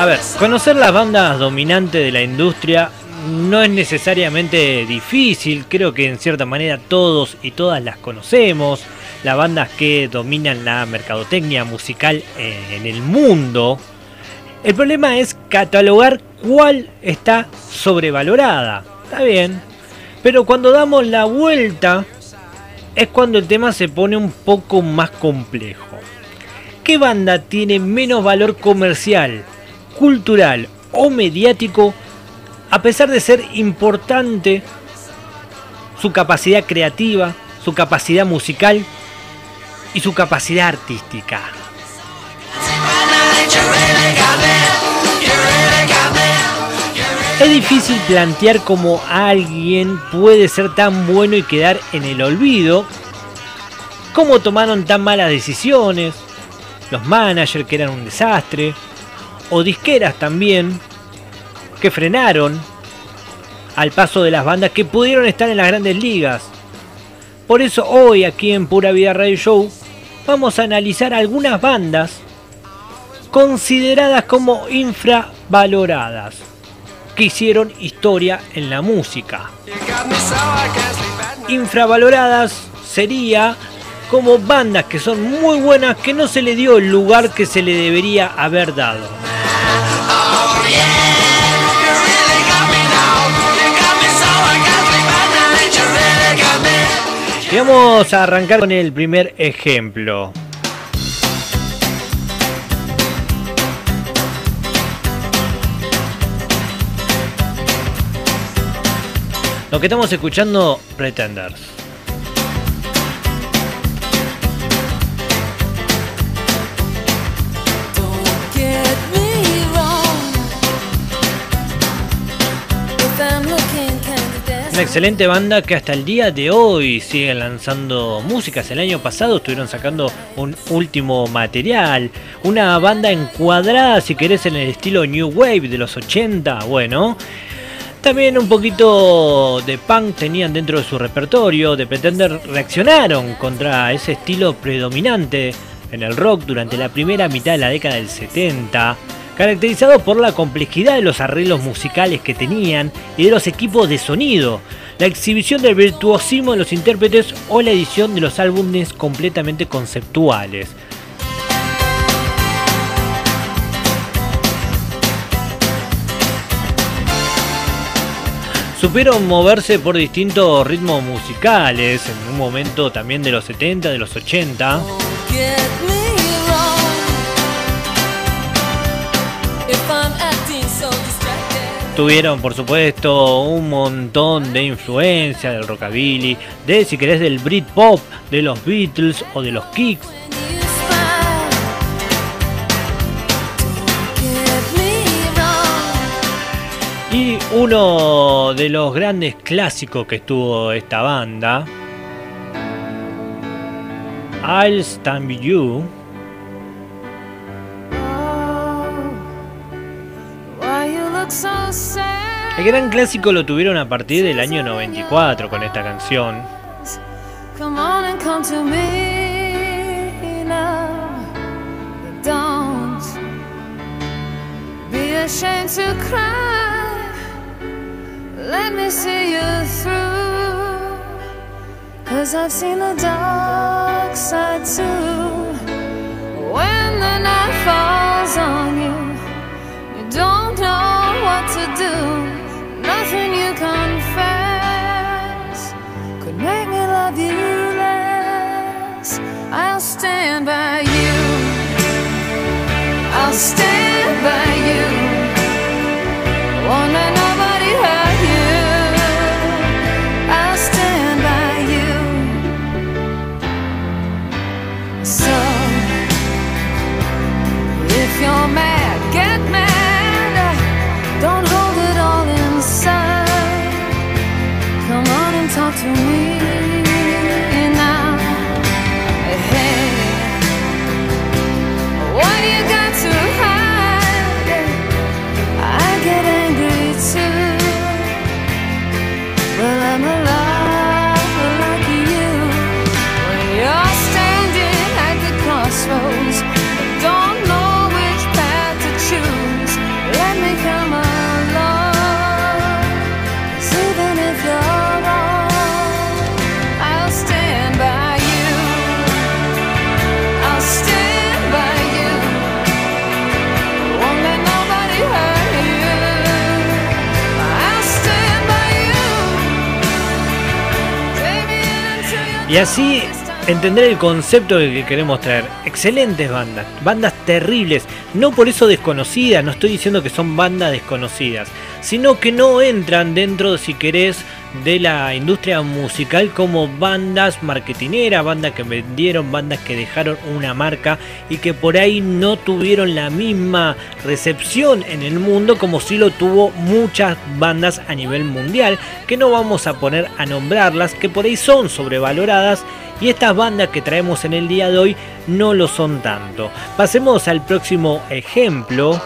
A ver, conocer las bandas dominantes de la industria no es necesariamente difícil, creo que en cierta manera todos y todas las conocemos, las bandas que dominan la mercadotecnia musical en el mundo. El problema es catalogar cuál está sobrevalorada. Está bien, pero cuando damos la vuelta es cuando el tema se pone un poco más complejo. ¿Qué banda tiene menos valor comercial, cultural o mediático a pesar de ser importante su capacidad creativa, su capacidad musical y su capacidad artística. Es difícil plantear cómo alguien puede ser tan bueno y quedar en el olvido, cómo tomaron tan malas decisiones, los managers que eran un desastre, o disqueras también, que frenaron al paso de las bandas que pudieron estar en las grandes ligas. Por eso hoy aquí en Pura Vida Radio Show vamos a analizar algunas bandas consideradas como infravaloradas que hicieron historia en la música. Infravaloradas sería como bandas que son muy buenas que no se le dio el lugar que se le debería haber dado. Y vamos a arrancar con el primer ejemplo. Lo que estamos escuchando, Pretenders. Una excelente banda que hasta el día de hoy sigue lanzando músicas. El año pasado estuvieron sacando un último material. Una banda encuadrada, si querés, en el estilo New Wave de los 80. Bueno. También un poquito de punk tenían dentro de su repertorio. De Pretender reaccionaron contra ese estilo predominante en el rock durante la primera mitad de la década del 70 caracterizado por la complejidad de los arreglos musicales que tenían y de los equipos de sonido, la exhibición del virtuosismo de los intérpretes o la edición de los álbumes completamente conceptuales. Supieron moverse por distintos ritmos musicales, en un momento también de los 70, de los 80. Tuvieron, por supuesto, un montón de influencia del rockabilly, de si querés del Britpop, de los Beatles o de los Kicks. Y uno de los grandes clásicos que estuvo esta banda, I'll Stand With You, El gran clásico lo tuvieron a partir del año 94 con esta canción. Cause I've seen the dark side too. When the night falls on you, stand by Y así entender el concepto que queremos traer. Excelentes bandas, bandas terribles, no por eso desconocidas, no estoy diciendo que son bandas desconocidas, sino que no entran dentro, si querés, de la industria musical como bandas marketineras, bandas que vendieron, bandas que dejaron una marca y que por ahí no tuvieron la misma recepción en el mundo como si lo tuvo muchas bandas a nivel mundial, que no vamos a poner a nombrarlas, que por ahí son sobrevaloradas y estas bandas que traemos en el día de hoy no lo son tanto. Pasemos al próximo ejemplo.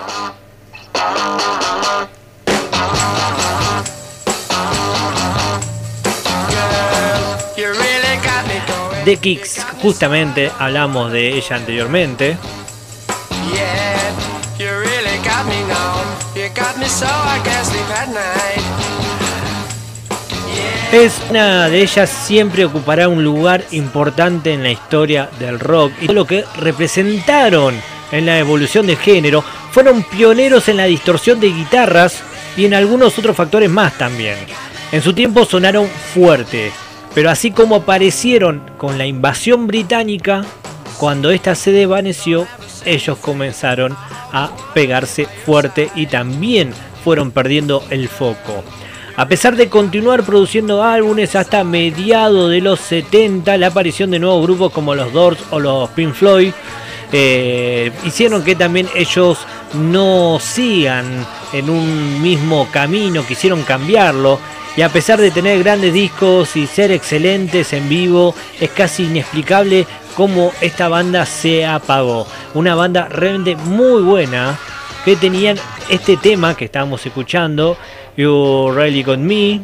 The Kicks, justamente hablamos de ella anteriormente. Es una de ellas siempre ocupará un lugar importante en la historia del rock. Y todo lo que representaron en la evolución del género fueron pioneros en la distorsión de guitarras y en algunos otros factores más también. En su tiempo sonaron fuerte, pero así como aparecieron con la invasión británica, cuando ésta se desvaneció, ellos comenzaron a pegarse fuerte y también fueron perdiendo el foco. A pesar de continuar produciendo álbumes hasta mediados de los 70, la aparición de nuevos grupos como los Doors o los Pink Floyd eh, hicieron que también ellos no sigan en un mismo camino, quisieron cambiarlo y a pesar de tener grandes discos y ser excelentes en vivo, es casi inexplicable cómo esta banda se apagó. Una banda realmente muy buena que tenían este tema que estábamos escuchando, You Really Got Me,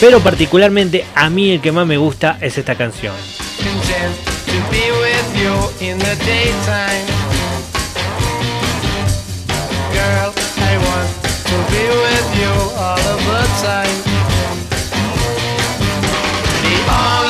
pero particularmente a mí el que más me gusta es esta canción. Of the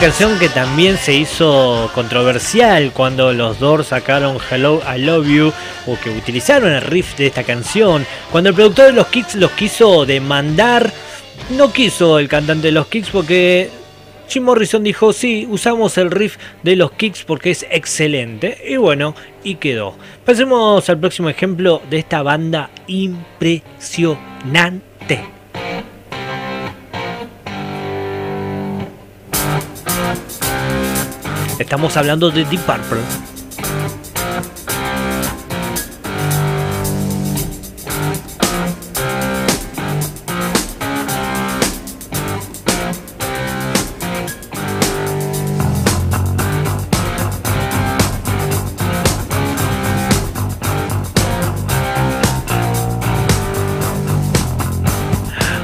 Canción que también se hizo controversial cuando los Doors sacaron Hello I Love You o que utilizaron el riff de esta canción. Cuando el productor de los Kicks los quiso demandar, no quiso el cantante de los Kicks porque Jim Morrison dijo, sí, usamos el riff de los Kicks porque es excelente. Y bueno, y quedó. Pasemos al próximo ejemplo de esta banda impresionante. Estamos hablando de Deep Purple.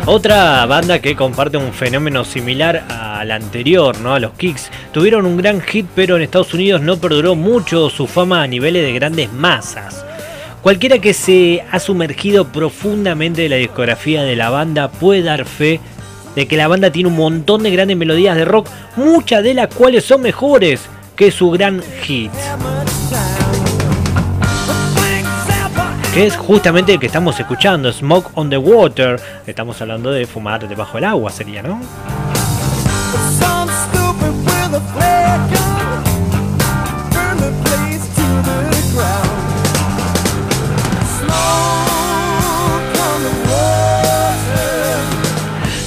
Otra banda que comparte un fenómeno similar al anterior, ¿no? A los Kicks, Tuvieron un gran hit, pero en Estados Unidos no perduró mucho su fama a niveles de grandes masas. Cualquiera que se ha sumergido profundamente en la discografía de la banda puede dar fe de que la banda tiene un montón de grandes melodías de rock, muchas de las cuales son mejores que su gran hit. que es justamente el que estamos escuchando, Smoke on the Water. Estamos hablando de fumar debajo del agua, sería, ¿no?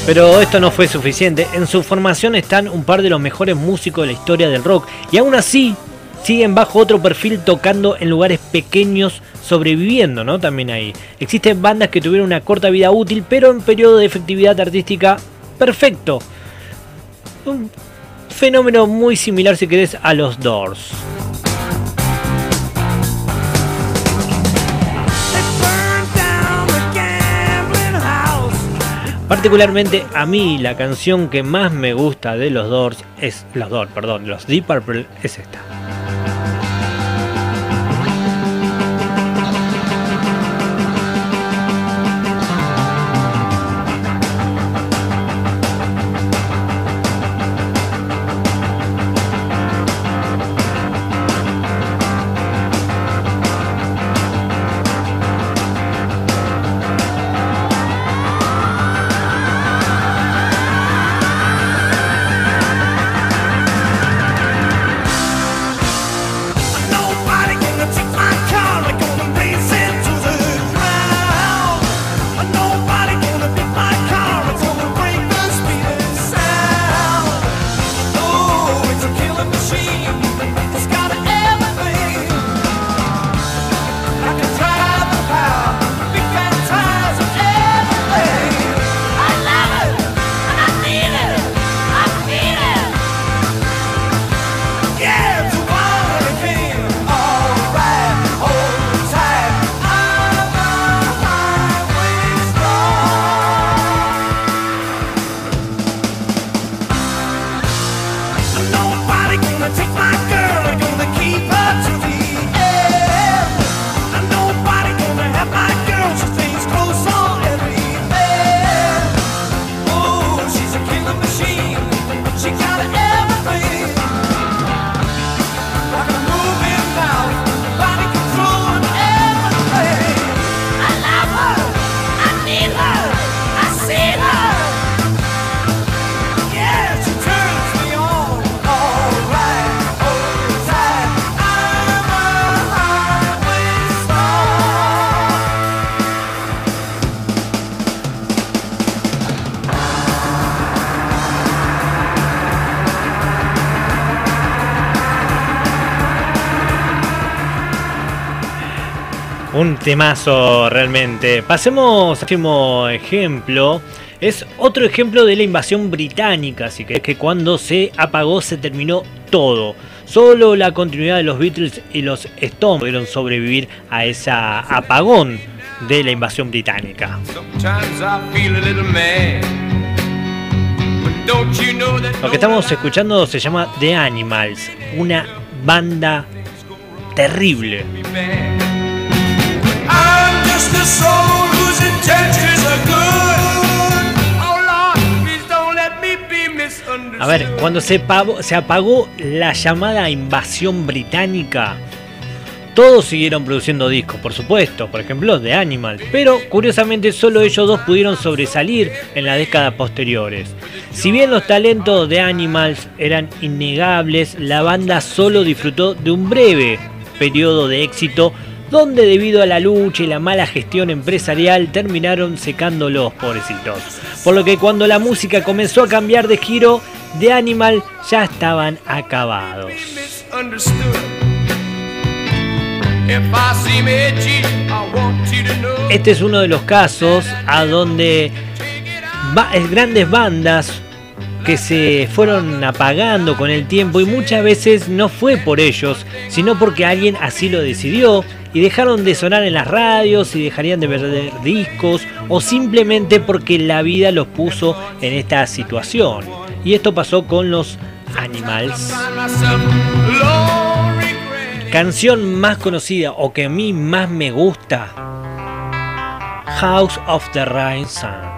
Pero esto no fue suficiente. En su formación están un par de los mejores músicos de la historia del rock. Y aún así siguen bajo otro perfil tocando en lugares pequeños sobreviviendo, ¿no? También ahí. Existen bandas que tuvieron una corta vida útil, pero en periodo de efectividad artística perfecto. Un fenómeno muy similar, si querés, a los Doors. Particularmente a mí la canción que más me gusta de los Doors es los Doors, perdón, los Deep Purple es esta. Un temazo realmente. Pasemos al último ejemplo. Es otro ejemplo de la invasión británica, así que es que cuando se apagó se terminó todo. Solo la continuidad de los Beatles y los Stones pudieron sobrevivir a ese apagón de la invasión británica. Lo que estamos escuchando se llama The Animals, una banda terrible. A ver, cuando se, se apagó la llamada invasión británica, todos siguieron produciendo discos, por supuesto, por ejemplo, de Animal, pero curiosamente solo ellos dos pudieron sobresalir en las décadas posteriores. Si bien los talentos de Animals eran innegables, la banda solo disfrutó de un breve periodo de éxito donde debido a la lucha y la mala gestión empresarial terminaron secando los pobrecitos. Por lo que cuando la música comenzó a cambiar de giro, de Animal ya estaban acabados. Este es uno de los casos a donde grandes bandas que se fueron apagando con el tiempo y muchas veces no fue por ellos, sino porque alguien así lo decidió y dejaron de sonar en las radios y dejarían de vender discos o simplemente porque la vida los puso en esta situación. Y esto pasó con los Animals. Canción más conocida o que a mí más me gusta. House of the Rising Sun.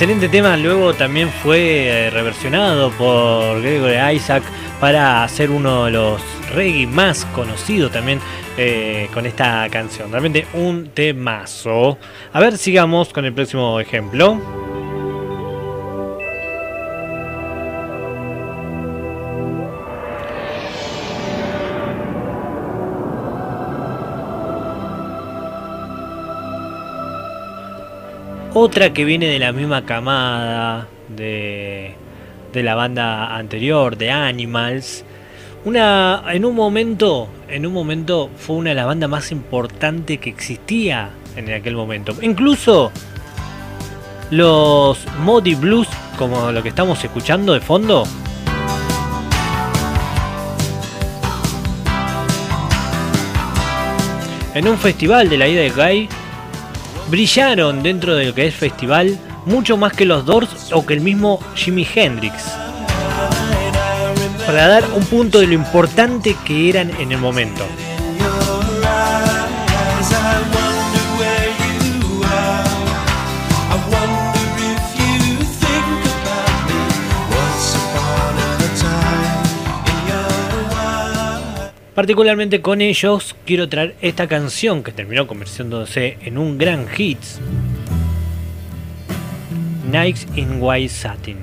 Excelente tema, luego también fue eh, reversionado por Gregory Isaac para hacer uno de los reggae más conocidos también eh, con esta canción. Realmente un temazo. A ver, sigamos con el próximo ejemplo. Otra que viene de la misma camada de, de la banda anterior, de Animals. Una, en un momento, en un momento fue una de las bandas más importantes que existía en aquel momento. Incluso los Modi Blues, como lo que estamos escuchando de fondo, en un festival de la ida de Guy brillaron dentro de lo que es festival mucho más que los Doors o que el mismo Jimi Hendrix. Para dar un punto de lo importante que eran en el momento. Particularmente con ellos quiero traer esta canción que terminó convirtiéndose en un gran hit. Nights in White Satin.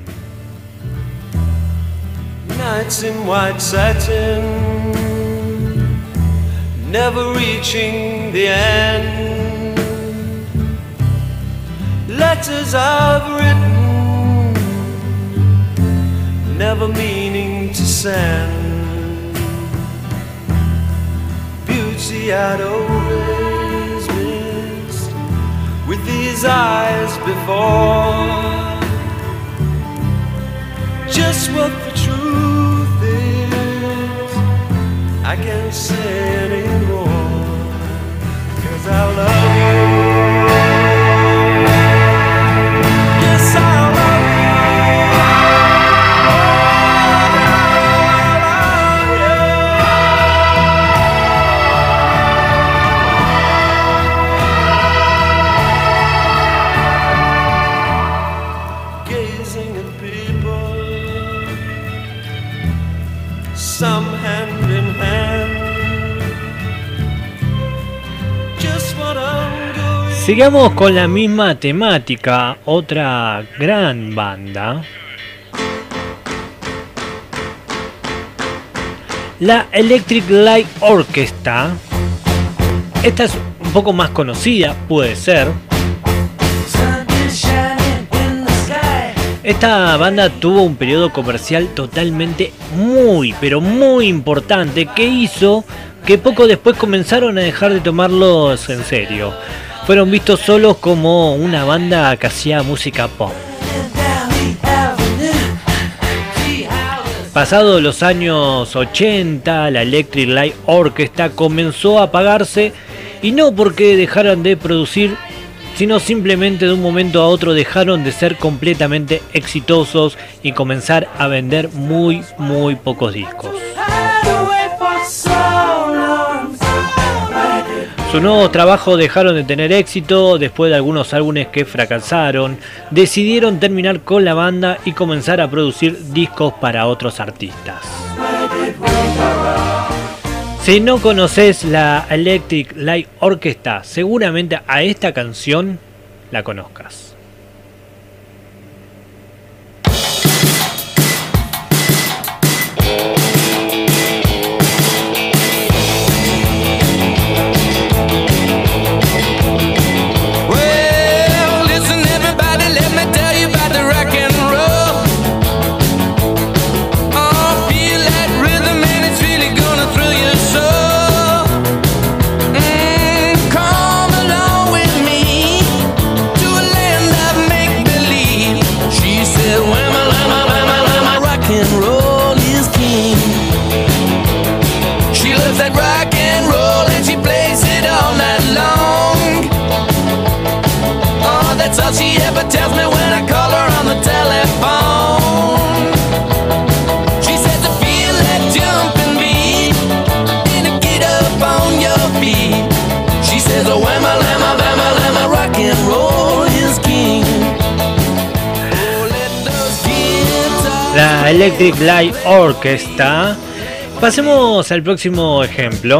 Nights in white satin, never reaching the end. Letters I've written, never meaning to send. Beauty I'd missed with these eyes before. Just what the truth is, I can't say anymore. Cause I love you. Some Sigamos con la misma temática, otra gran banda. La Electric Light Orchestra. Esta es un poco más conocida, puede ser. Esta banda tuvo un periodo comercial totalmente muy, pero muy importante que hizo que poco después comenzaron a dejar de tomarlos en serio. Fueron vistos solos como una banda que hacía música pop. Pasados los años 80, la Electric Light Orchestra comenzó a apagarse y no porque dejaran de producir sino simplemente de un momento a otro dejaron de ser completamente exitosos y comenzar a vender muy muy pocos discos. Su nuevo trabajo dejaron de tener éxito después de algunos álbumes que fracasaron. Decidieron terminar con la banda y comenzar a producir discos para otros artistas. Si no conoces la Electric Light Orchestra, seguramente a esta canción la conozcas. Electric Light Orchestra. Pasemos al próximo ejemplo.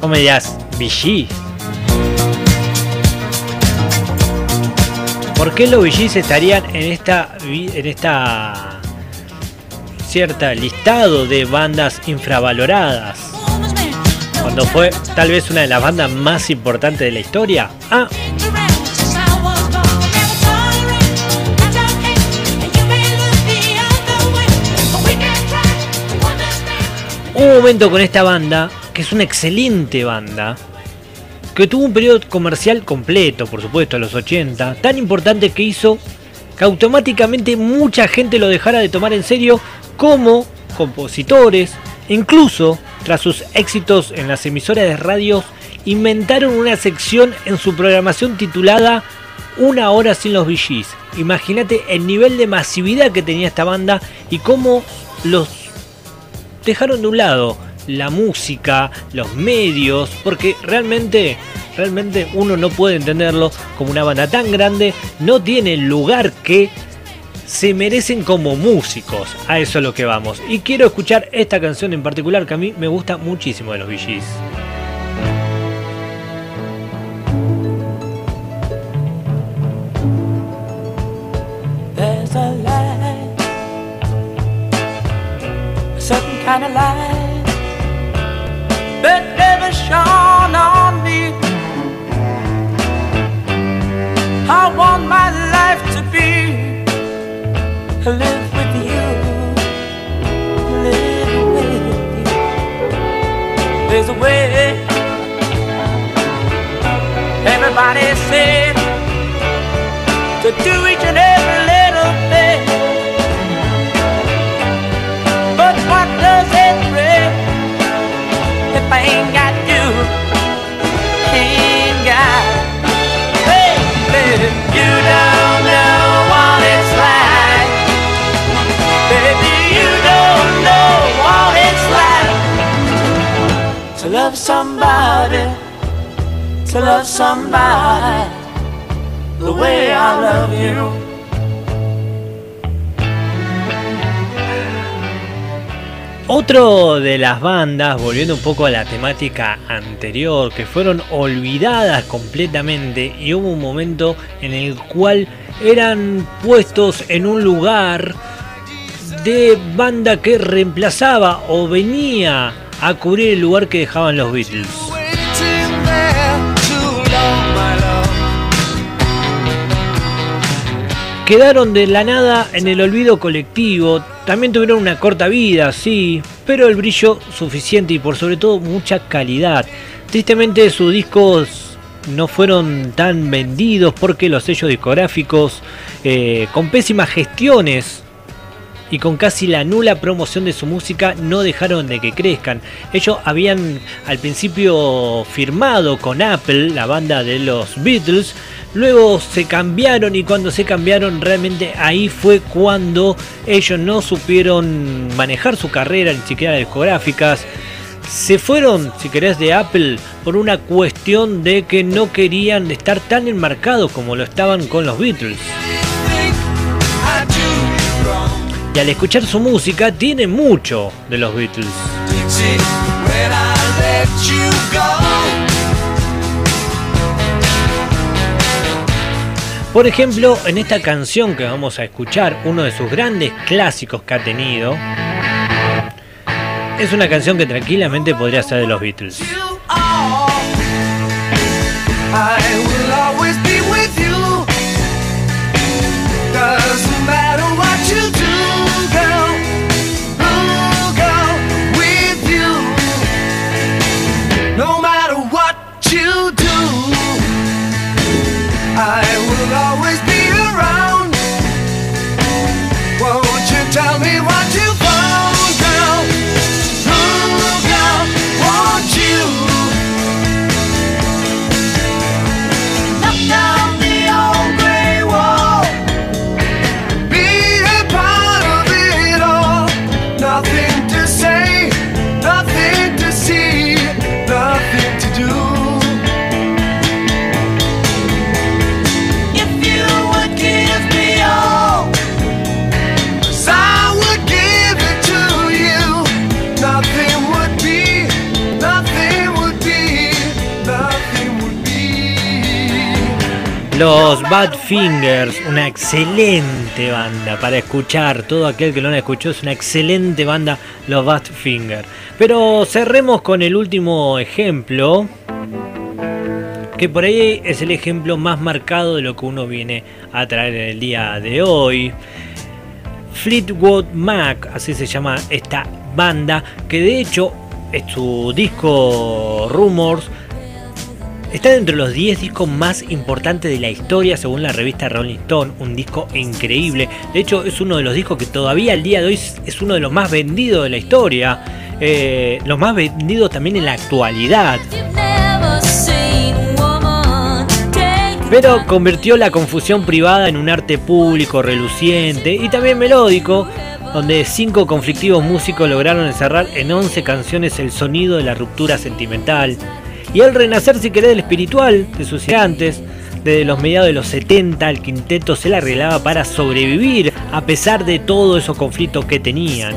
¿Cómo me. ¿Por qué los VGs estarían en esta, en esta cierta listado de bandas infravaloradas? Cuando fue tal vez una de las bandas más importantes de la historia. Ah, un momento con esta banda, que es una excelente banda, que tuvo un periodo comercial completo, por supuesto, a los 80, tan importante que hizo que automáticamente mucha gente lo dejara de tomar en serio como compositores, incluso tras sus éxitos en las emisoras de radio, inventaron una sección en su programación titulada Una hora sin los VGs. Imagínate el nivel de masividad que tenía esta banda y cómo los dejaron de un lado la música, los medios, porque realmente, realmente uno no puede entenderlo como una banda tan grande, no tiene el lugar que se merecen como músicos. A eso es lo que vamos. Y quiero escuchar esta canción en particular que a mí me gusta muchísimo de los VGs. Of light that never shone on me. I want my life to be live with you, live with you. There's a way. Everybody said to do each and every if I ain't got you? Ain't got, baby, you don't know what it's like. Baby, you don't know what it's like to love somebody, to love somebody the way I love you. Otro de las bandas, volviendo un poco a la temática anterior, que fueron olvidadas completamente y hubo un momento en el cual eran puestos en un lugar de banda que reemplazaba o venía a cubrir el lugar que dejaban los Beatles. Quedaron de la nada en el olvido colectivo, también tuvieron una corta vida, sí, pero el brillo suficiente y por sobre todo mucha calidad. Tristemente sus discos no fueron tan vendidos porque los sellos discográficos, eh, con pésimas gestiones y con casi la nula promoción de su música no dejaron de que crezcan. Ellos habían al principio firmado con Apple, la banda de los Beatles, luego se cambiaron y cuando se cambiaron realmente ahí fue cuando ellos no supieron manejar su carrera, ni siquiera discográficas. Se fueron, si querés, de Apple por una cuestión de que no querían estar tan enmarcados como lo estaban con los Beatles. Y al escuchar su música tiene mucho de los Beatles. Por ejemplo, en esta canción que vamos a escuchar, uno de sus grandes clásicos que ha tenido, es una canción que tranquilamente podría ser de los Beatles. Los Badfingers, una excelente banda para escuchar. Todo aquel que lo no escuchó es una excelente banda, los Badfingers. Pero cerremos con el último ejemplo, que por ahí es el ejemplo más marcado de lo que uno viene a traer en el día de hoy. Fleetwood Mac, así se llama esta banda, que de hecho es su disco Rumors Está dentro de los 10 discos más importantes de la historia según la revista Rolling Stone, un disco increíble. De hecho es uno de los discos que todavía al día de hoy es uno de los más vendidos de la historia, eh, los más vendidos también en la actualidad. Pero convirtió la confusión privada en un arte público reluciente y también melódico, donde cinco conflictivos músicos lograron encerrar en 11 canciones el sonido de la ruptura sentimental y el renacer, si querés, del espiritual de sus gigantes. Desde los mediados de los 70 el quinteto se la arreglaba para sobrevivir a pesar de todos esos conflictos que tenían.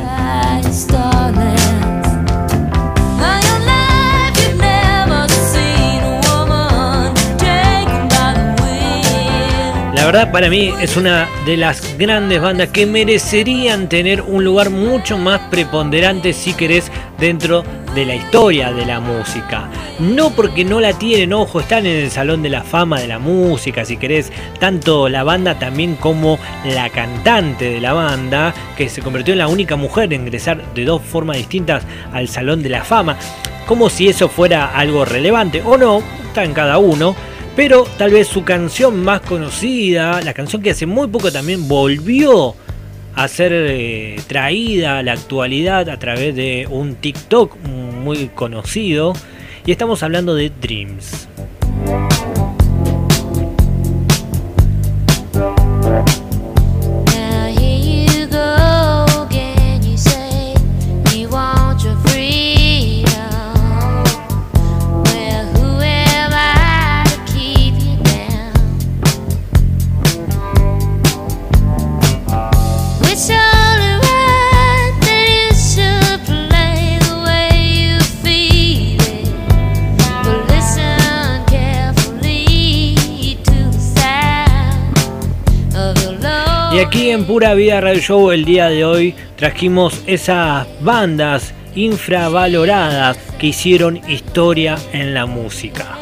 La verdad para mí es una de las grandes bandas que merecerían tener un lugar mucho más preponderante si querés dentro de la historia de la música. No porque no la tienen, ojo, están en el Salón de la Fama de la Música, si querés, tanto la banda también como la cantante de la banda, que se convirtió en la única mujer en ingresar de dos formas distintas al Salón de la Fama, como si eso fuera algo relevante o no, está en cada uno. Pero tal vez su canción más conocida, la canción que hace muy poco también volvió a ser eh, traída a la actualidad a través de un TikTok muy conocido. Y estamos hablando de Dreams. Aquí en Pura Vida Radio Show el día de hoy trajimos esas bandas infravaloradas que hicieron historia en la música.